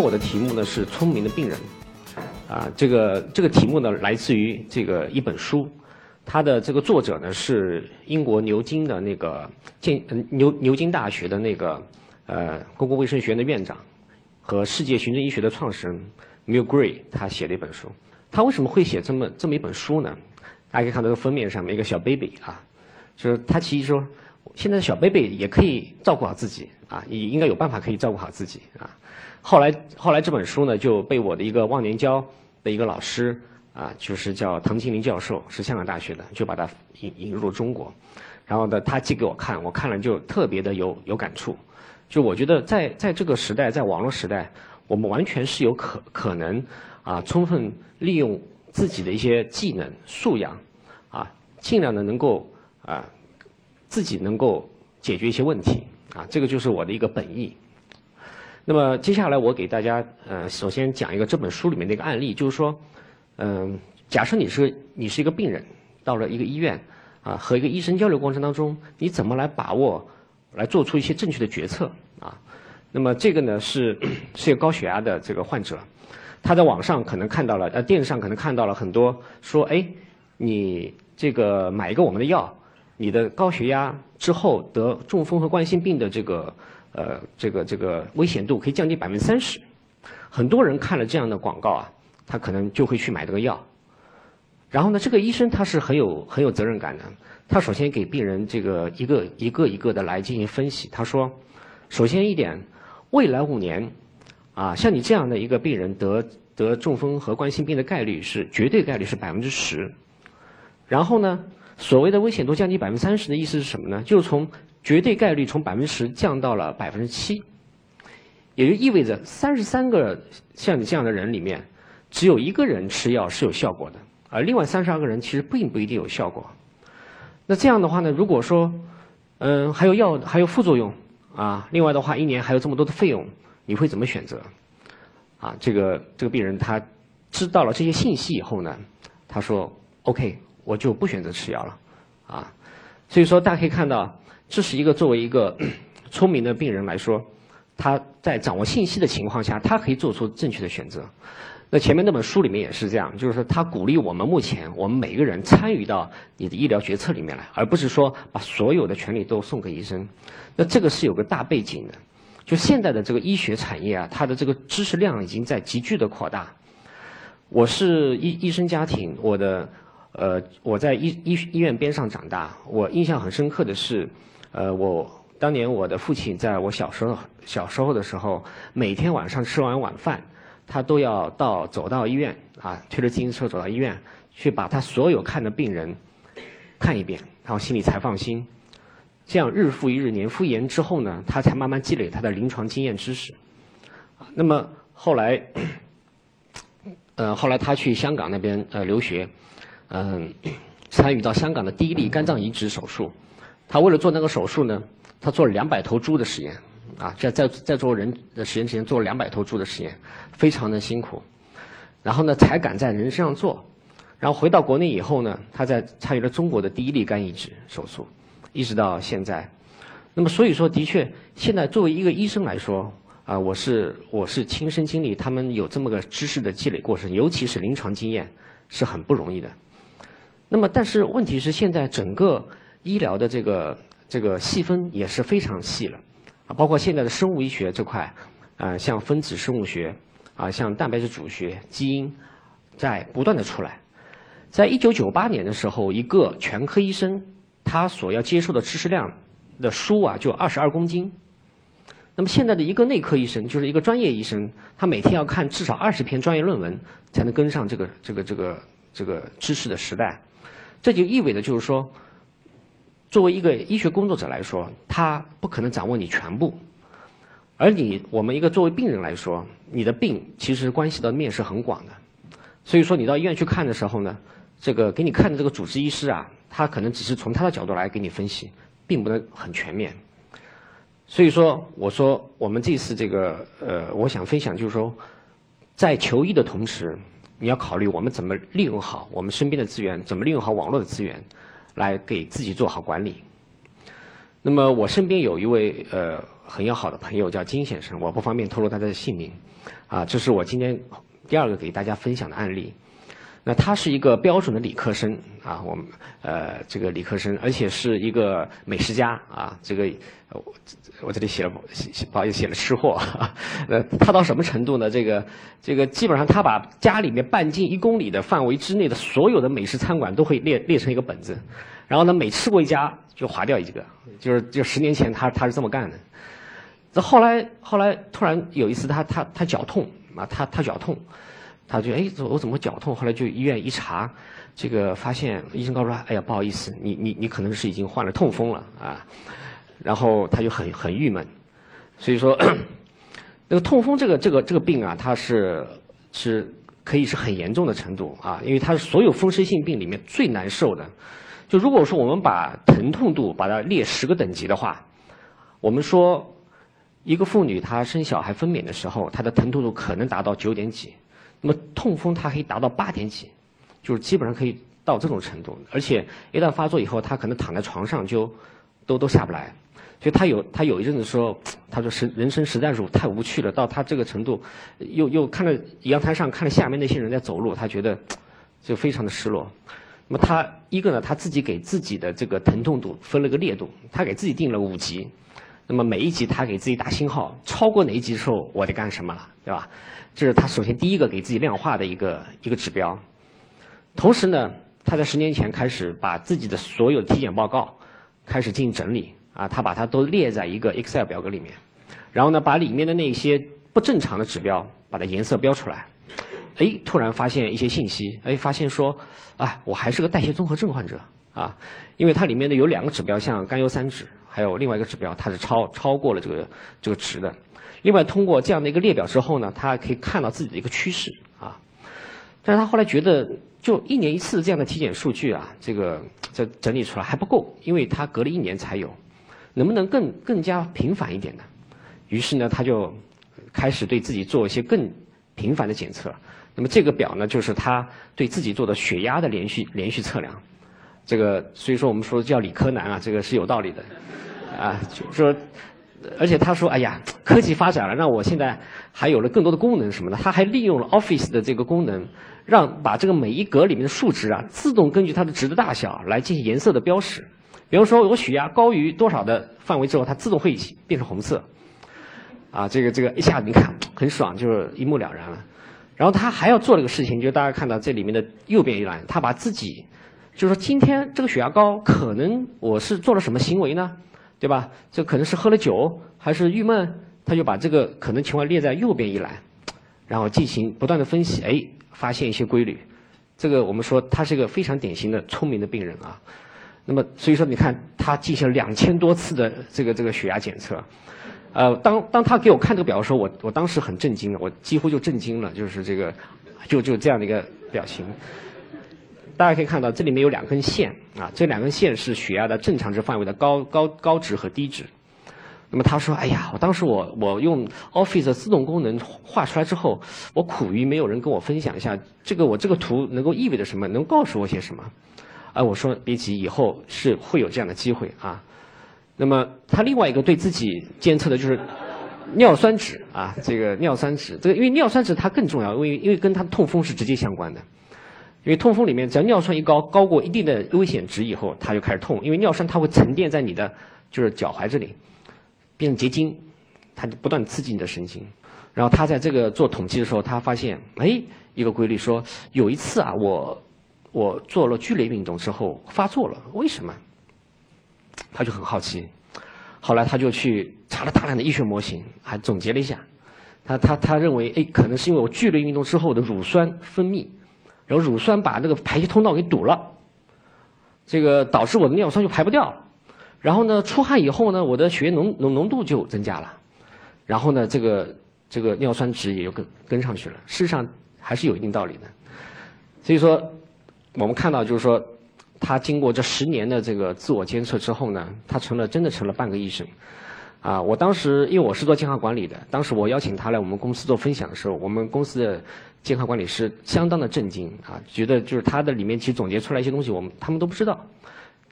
我的题目呢是聪明的病人，啊，这个这个题目呢来自于这个一本书，它的这个作者呢是英国牛津的那个建牛牛津大学的那个呃公共卫生学院的院长和世界循证医学的创始人 m i l Gray，他写的一本书。他为什么会写这么这么一本书呢？大家可以看到这个封面上面一个小 baby 啊，就是他其实说现在的小 baby 也可以照顾好自己啊，也应该有办法可以照顾好自己啊。后来后来这本书呢就被我的一个忘年交的一个老师啊，就是叫唐金林教授，是香港大学的，就把它引引入中国。然后呢，他寄给我看，我看了就特别的有有感触。就我觉得在在这个时代，在网络时代，我们完全是有可可能啊，充分利用自己的一些技能素养啊，尽量的能够啊自己能够解决一些问题啊，这个就是我的一个本意。那么接下来我给大家呃，首先讲一个这本书里面的一个案例，就是说，嗯，假设你是你是一个病人，到了一个医院啊，和一个医生交流过程当中，你怎么来把握，来做出一些正确的决策啊？那么这个呢是 是一个高血压的这个患者，他在网上可能看到了，呃，电视上可能看到了很多说，哎，你这个买一个我们的药，你的高血压之后得中风和冠心病的这个。呃，这个这个危险度可以降低百分之三十，很多人看了这样的广告啊，他可能就会去买这个药。然后呢，这个医生他是很有很有责任感的，他首先给病人这个一个一个一个的来进行分析。他说，首先一点，未来五年，啊，像你这样的一个病人得得中风和冠心病的概率是绝对概率是百分之十。然后呢，所谓的危险度降低百分之三十的意思是什么呢？就是从绝对概率从百分之十降到了百分之七，也就意味着三十三个像你这样的人里面，只有一个人吃药是有效果的，而另外三十二个人其实并不一定有效果。那这样的话呢，如果说，嗯，还有药还有副作用啊，另外的话一年还有这么多的费用，你会怎么选择？啊，这个这个病人他知道了这些信息以后呢，他说：“OK，我就不选择吃药了。”啊，所以说大家可以看到。这是一个作为一个 聪明的病人来说，他在掌握信息的情况下，他可以做出正确的选择。那前面那本书里面也是这样，就是说他鼓励我们目前我们每个人参与到你的医疗决策里面来，而不是说把所有的权利都送给医生。那这个是有个大背景的，就现在的这个医学产业啊，它的这个知识量已经在急剧的扩大。我是医医生家庭，我的呃我在医医医院边上长大，我印象很深刻的是。呃，我当年我的父亲在我小时候小时候的时候，每天晚上吃完晚饭，他都要到走到医院啊，推着自行车走到医院，去把他所有看的病人看一遍，然后心里才放心。这样日复一日，年复一年之后呢，他才慢慢积累他的临床经验知识。那么后来，呃，后来他去香港那边呃留学，嗯，参与到香港的第一例肝脏移植手术。他为了做那个手术呢，他做了两百头猪的实验，啊，在在在做人的实验之前做了两百头猪的实验，非常的辛苦，然后呢才敢在人身上做，然后回到国内以后呢，他在参与了中国的第一例肝移植手术，一直到现在，那么所以说的确，现在作为一个医生来说，啊，我是我是亲身经历他们有这么个知识的积累过程，尤其是临床经验是很不容易的，那么但是问题是现在整个。医疗的这个这个细分也是非常细了，啊，包括现在的生物医学这块，啊，像分子生物学，啊，像蛋白质组学、基因，在不断的出来。在一九九八年的时候，一个全科医生他所要接受的知识量的书啊，就二十二公斤。那么现在的一个内科医生，就是一个专业医生，他每天要看至少二十篇专业论文，才能跟上这个这个这个这个知识的时代。这就意味着就是说。作为一个医学工作者来说，他不可能掌握你全部，而你我们一个作为病人来说，你的病其实关系到面是很广的，所以说你到医院去看的时候呢，这个给你看的这个主治医师啊，他可能只是从他的角度来给你分析，并不能很全面。所以说，我说我们这次这个呃，我想分享就是说，在求医的同时，你要考虑我们怎么利用好我们身边的资源，怎么利用好网络的资源。来给自己做好管理。那么我身边有一位呃很要好的朋友叫金先生，我不方便透露他的姓名，啊，这是我今天第二个给大家分享的案例。那他是一个标准的理科生啊，我们呃这个理科生，而且是一个美食家啊，这个我我这里写了不好意思写了吃货，呃他到什么程度呢？这个这个基本上他把家里面半径一公里的范围之内的所有的美食餐馆都会列列成一个本子，然后呢每吃过一家就划掉一个，就是就十年前他他是这么干的。这后来后来突然有一次他他他脚痛啊，他他脚痛。他就哎，我怎么脚痛？后来就医院一查，这个发现医生告诉他，哎呀，不好意思，你你你可能是已经患了痛风了啊。然后他就很很郁闷，所以说，那个痛风这个这个这个病啊，它是是可以是很严重的程度啊，因为它是所有风湿性病里面最难受的。就如果说我们把疼痛度把它列十个等级的话，我们说一个妇女她生小孩分娩的时候，她的疼痛度可能达到九点几。那么痛风它可以达到八点几，就是基本上可以到这种程度，而且一旦发作以后，他可能躺在床上就都都下不来。所以他有他有一阵子说，他说是人生实在是太无趣了，到他这个程度，又又看着阳台上看着下面那些人在走路，他觉得就非常的失落。那么他一个呢，他自己给自己的这个疼痛度分了个烈度，他给自己定了五级。那么每一级他给自己打星号，超过哪一级的时候我得干什么了，对吧？这是他首先第一个给自己量化的一个一个指标。同时呢，他在十年前开始把自己的所有体检报告开始进行整理啊，他把它都列在一个 Excel 表格里面，然后呢，把里面的那些不正常的指标把它颜色标出来。哎，突然发现一些信息，哎，发现说，啊，我还是个代谢综合症患者啊，因为它里面的有两个指标，像甘油三酯，还有另外一个指标，它是超超过了这个这个值的。另外，通过这样的一个列表之后呢，他可以看到自己的一个趋势啊。但是他后来觉得，就一年一次这样的体检数据啊，这个这整理出来还不够，因为他隔了一年才有，能不能更更加频繁一点呢？于是呢，他就开始对自己做一些更频繁的检测。那么这个表呢，就是他对自己做的血压的连续连续测量。这个所以说我们说叫理科男啊，这个是有道理的啊，就说。而且他说：“哎呀，科技发展了，让我现在还有了更多的功能什么的。他还利用了 Office 的这个功能，让把这个每一格里面的数值啊，自动根据它的值的大小来进行颜色的标识。比如说，我血压高于多少的范围之后，它自动会变成红色。啊，这个这个一下你看很爽，就是一目了然了。然后他还要做了个事情，就大家看到这里面的右边一栏，他把自己，就是说今天这个血压高，可能我是做了什么行为呢？”对吧？这可能是喝了酒，还是郁闷？他就把这个可能情况列在右边一栏，然后进行不断的分析，哎，发现一些规律。这个我们说他是一个非常典型的聪明的病人啊。那么所以说，你看他进行了两千多次的这个这个血压检测，呃，当当他给我看这个表的时候，我我当时很震惊了，我几乎就震惊了，就是这个就就这样的一个表情。大家可以看到，这里面有两根线啊，这两根线是血压的正常值范围的高高高值和低值。那么他说：“哎呀，我当时我我用 Office 自动功能画出来之后，我苦于没有人跟我分享一下，这个我这个图能够意味着什么，能告诉我些什么？”啊，我说别急，以后是会有这样的机会啊。那么他另外一个对自己监测的就是尿酸值啊，这个尿酸值，这个因为尿酸值它更重要，因为因为跟他的痛风是直接相关的。因为痛风里面，只要尿酸一高，高过一定的危险值以后，它就开始痛。因为尿酸它会沉淀在你的就是脚踝这里，变成结晶，它就不断刺激你的神经。然后他在这个做统计的时候，他发现，哎，一个规律说，有一次啊，我我做了剧烈运动之后发作了，为什么？他就很好奇。后来他就去查了大量的医学模型，还总结了一下，他他他认为，哎，可能是因为我剧烈运动之后的乳酸分泌。然后乳酸把那个排泄通道给堵了，这个导致我的尿酸就排不掉。然后呢，出汗以后呢，我的血液浓浓浓度就增加了。然后呢，这个这个尿酸值也就跟跟上去了。事实上还是有一定道理的。所以说，我们看到就是说，他经过这十年的这个自我监测之后呢，他成了真的成了半个医生。啊，我当时因为我是做健康管理的，当时我邀请他来我们公司做分享的时候，我们公司的健康管理师相当的震惊啊，觉得就是他的里面其实总结出来一些东西，我们他们都不知道。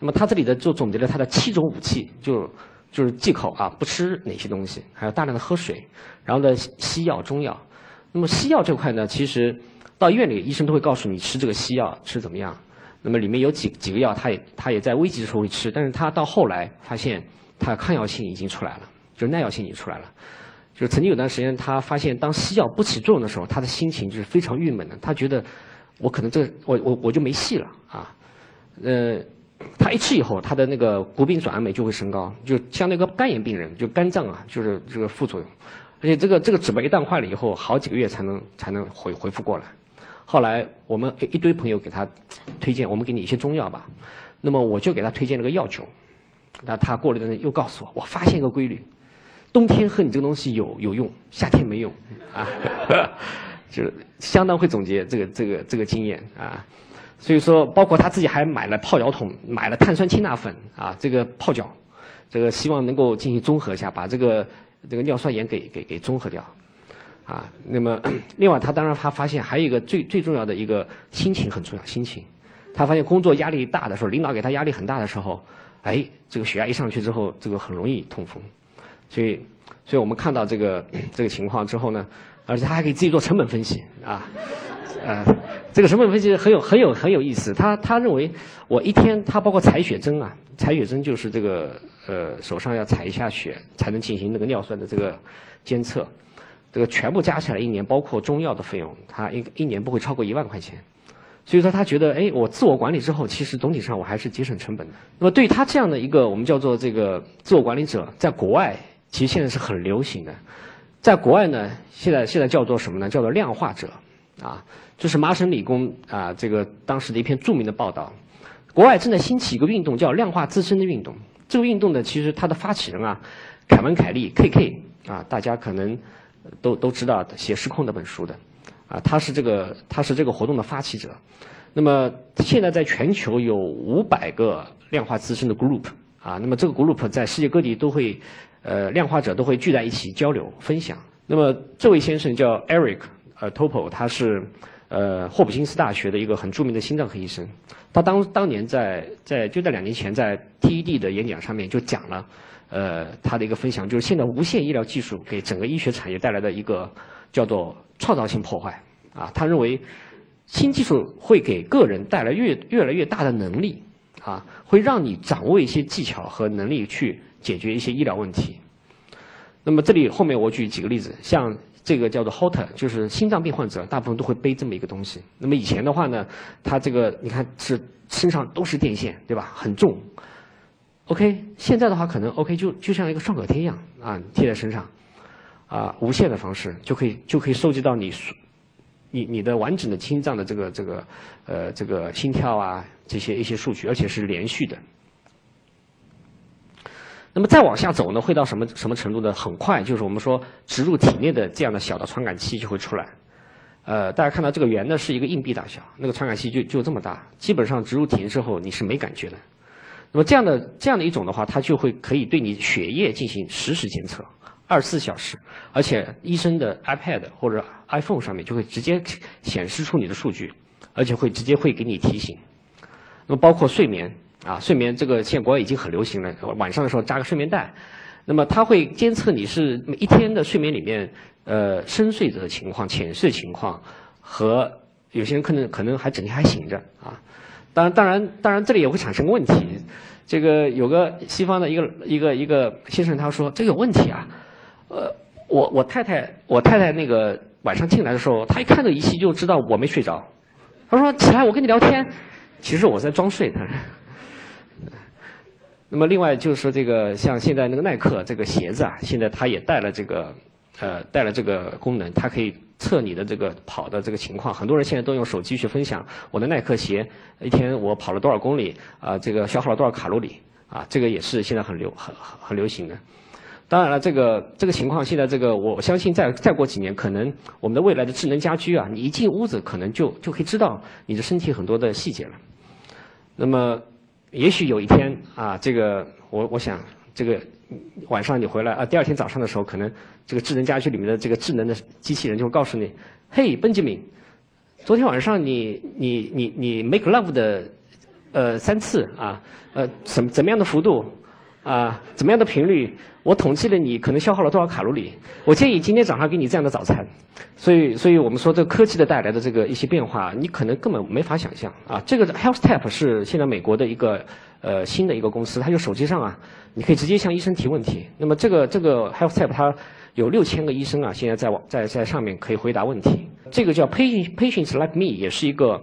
那么他这里的就总结了他的七种武器，就就是忌口啊，不吃哪些东西，还有大量的喝水，然后呢西药、中药。那么西药这块呢，其实到医院里医生都会告诉你吃这个西药吃怎么样。那么里面有几几个药，他也他也在危急的时候会吃，但是他到后来发现他抗药性已经出来了，就是耐药性已经出来了。就曾经有段时间，他发现当西药不起作用的时候，他的心情就是非常郁闷的。他觉得我可能这我我我就没戏了啊。呃，他一吃以后，他的那个谷丙转氨酶就会升高，就像那个肝炎病人，就肝脏啊，就是这个副作用。而且这个这个指酶一旦坏了以后，好几个月才能才能回恢复过来。后来我们一堆朋友给他推荐，我们给你一些中药吧。那么我就给他推荐了个药酒。那他过了一段又告诉我，我发现一个规律：冬天喝你这个东西有有用，夏天没用啊。就是相当会总结这个这个这个经验啊。所以说，包括他自己还买了泡脚桶，买了碳酸氢钠粉啊，这个泡脚，这个希望能够进行综合一下，把这个。这个尿酸盐给给给综合掉，啊，那么 另外他当然他发现还有一个最最重要的一个心情很重要，心情，他发现工作压力大的时候，领导给他压力很大的时候，哎，这个血压一上去之后，这个很容易痛风，所以所以我们看到这个这个情况之后呢，而且他还可以自己做成本分析啊，呃，这个成本分析很有很有很有意思，他他认为我一天他包括采血针啊，采血针就是这个。呃，手上要采一下血才能进行那个尿酸的这个监测，这个全部加起来一年，包括中药的费用，他一一年不会超过一万块钱。所以说他觉得，哎，我自我管理之后，其实总体上我还是节省成本的。那么对于他这样的一个我们叫做这个自我管理者，在国外其实现在是很流行的。在国外呢，现在现在叫做什么呢？叫做量化者，啊，这是麻省理工啊这个当时的一篇著名的报道。国外正在兴起一个运动，叫量化自身的运动。这个运动呢，其实它的发起人啊，凯文·凯利 （K.K.） 啊，大家可能都都知道写《失控》那本书的，啊，他是这个他是这个活动的发起者。那么现在在全球有五百个量化资深的 group 啊，那么这个 group 在世界各地都会，呃，量化者都会聚在一起交流分享。那么这位先生叫 Eric 呃 Topol，他是呃霍普金斯大学的一个很著名的心脏科医生。他当当年在在就在两年前在 TED 的演讲上面就讲了，呃，他的一个分享就是现在无线医疗技术给整个医学产业带来的一个叫做创造性破坏啊。他认为新技术会给个人带来越越来越大的能力啊，会让你掌握一些技巧和能力去解决一些医疗问题。那么这里后面我举几个例子，像。这个叫做 Holter，就是心脏病患者，大部分都会背这么一个东西。那么以前的话呢，他这个你看是身上都是电线，对吧？很重。OK，现在的话可能 OK 就就像一个创可贴一样啊，贴在身上，啊，无线的方式就可以就可以收集到你你你的完整的心脏的这个这个呃这个心跳啊这些一些数据，而且是连续的。那么再往下走呢，会到什么什么程度呢？很快，就是我们说植入体内的这样的小的传感器就会出来。呃，大家看到这个圆呢是一个硬币大小，那个传感器就就这么大，基本上植入体内之后你是没感觉的。那么这样的这样的一种的话，它就会可以对你血液进行实时监测，二十四小时，而且医生的 iPad 或者 iPhone 上面就会直接显示出你的数据，而且会直接会给你提醒。那么包括睡眠。啊，睡眠这个现在国外已经很流行了。晚上的时候扎个睡眠带，那么它会监测你是一天的睡眠里面，呃，深睡者的情况、浅睡情况，和有些人可能可能还整天还醒着啊。当然，当然，当然，这里也会产生问题。这个有个西方的一个一个一个先生他说这个有问题啊。呃，我我太太我太太那个晚上进来的时候，她一看这仪器就知道我没睡着。她说起来我跟你聊天，其实我在装睡。他说。那么另外就是说，这个像现在那个耐克这个鞋子啊，现在它也带了这个呃带了这个功能，它可以测你的这个跑的这个情况。很多人现在都用手机去分享我的耐克鞋一天我跑了多少公里啊，这个消耗了多少卡路里啊，这个也是现在很流很很流行的。当然了，这个这个情况现在这个我相信再再过几年，可能我们的未来的智能家居啊，你一进屋子可能就就可以知道你的身体很多的细节了。那么。也许有一天啊，这个我我想，这个晚上你回来啊，第二天早上的时候，可能这个智能家居里面的这个智能的机器人就会告诉你：“嘿，Benjamin，昨天晚上你你你你 make love 的呃三次啊，呃怎怎么样的幅度啊，怎么样的频率，我统计了你可能消耗了多少卡路里，我建议今天早上给你这样的早餐。所以，所以我们说这科技的带来的这个一些变化，你可能根本没法想象啊。这个 HealthTap 是现在美国的一个呃新的一个公司，它就手机上啊，你可以直接向医生提问题。那么这个这个 HealthTap 它有六千个医生啊，现在在网在在上面可以回答问题。这个叫 Patient Patients Like Me，也是一个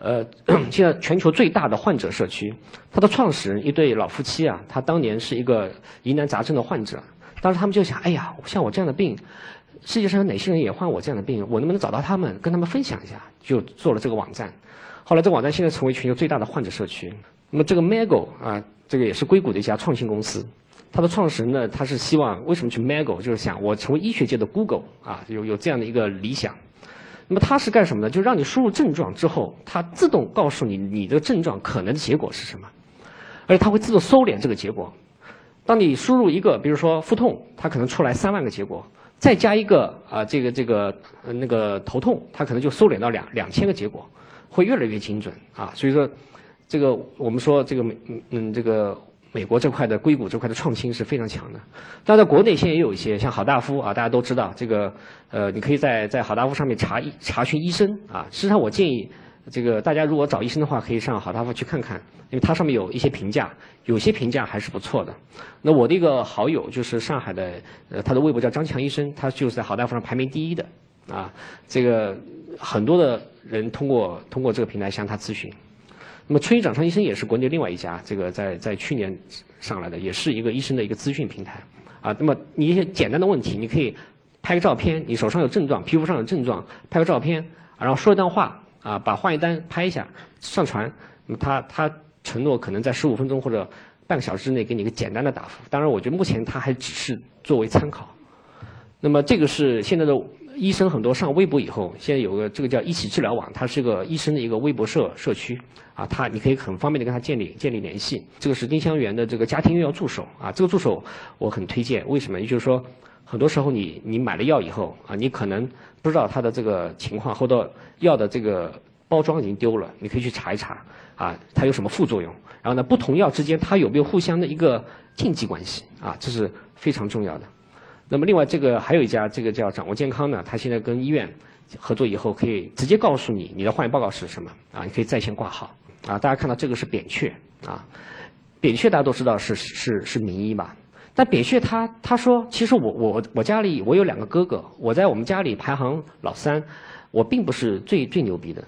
呃现在全球最大的患者社区。它的创始人一对老夫妻啊，他当年是一个疑难杂症的患者，当时他们就想，哎呀，像我这样的病。世界上有哪些人也患我这样的病？我能不能找到他们，跟他们分享一下？就做了这个网站。后来这个网站现在成为全球最大的患者社区。那么这个 Mago 啊，这个也是硅谷的一家创新公司。它的创始人呢，他是希望为什么去 Mago，就是想我成为医学界的 Google 啊，有有这样的一个理想。那么它是干什么呢？就让你输入症状之后，它自动告诉你你的症状可能的结果是什么，而且它会自动收敛这个结果。当你输入一个，比如说腹痛，它可能出来三万个结果。再加一个啊，这个这个那个头痛，它可能就收敛到两两千个结果，会越来越精准啊。所以说，这个我们说这个嗯这个美国这块的硅谷这块的创新是非常强的。但在国内现在也有一些像好大夫啊，大家都知道这个呃，你可以在在好大夫上面查查询医生啊。实际上我建议。这个大家如果找医生的话，可以上好大夫去看看，因为它上面有一些评价，有些评价还是不错的。那我的一个好友就是上海的，呃，他的微博叫张强医生，他就是在好大夫上排名第一的，啊，这个很多的人通过通过这个平台向他咨询。那么春雨掌上医生也是国内另外一家，这个在在去年上来的，也是一个医生的一个资讯平台，啊，那么你一些简单的问题，你可以拍个照片，你手上有症状，皮肤上有症状，拍个照片，然后说一段话。啊，把化验单拍一下，上传。那么他他承诺可能在十五分钟或者半个小时之内给你一个简单的答复。当然，我觉得目前他还只是作为参考。那么这个是现在的医生很多上微博以后，现在有个这个叫一起治疗网，它是个医生的一个微博社社区。啊，他你可以很方便的跟他建立建立联系。这个是丁香园的这个家庭用药助手。啊，这个助手我很推荐。为什么？也就是说，很多时候你你买了药以后啊，你可能。不知道他的这个情况，或者药的这个包装已经丢了，你可以去查一查，啊，它有什么副作用？然后呢，不同药之间它有没有互相的一个禁忌关系？啊，这是非常重要的。那么另外这个还有一家，这个叫掌握健康呢，它现在跟医院合作以后，可以直接告诉你你的化验报告是什么，啊，你可以在线挂号。啊，大家看到这个是扁鹊，啊，扁鹊大家都知道是是是名医吧？但扁鹊他他说，其实我我我家里我有两个哥哥，我在我们家里排行老三，我并不是最最牛逼的，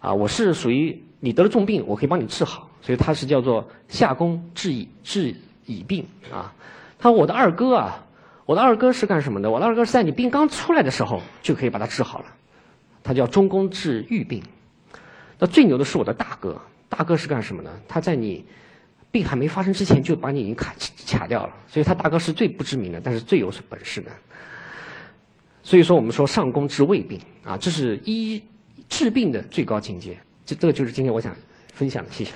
啊，我是属于你得了重病，我可以帮你治好，所以他是叫做下工治已治已病啊。他说我的二哥啊，我的二哥是干什么的？我的二哥是在你病刚出来的时候就可以把它治好了，他叫中宫治愈病。那最牛的是我的大哥，大哥是干什么的？他在你。病还没发生之前就把你已经卡卡掉了，所以他大哥是最不知名的，但是最有本事的。所以说我们说上工治未病啊，这是医治病的最高境界。这这个就是今天我想分享的，谢谢。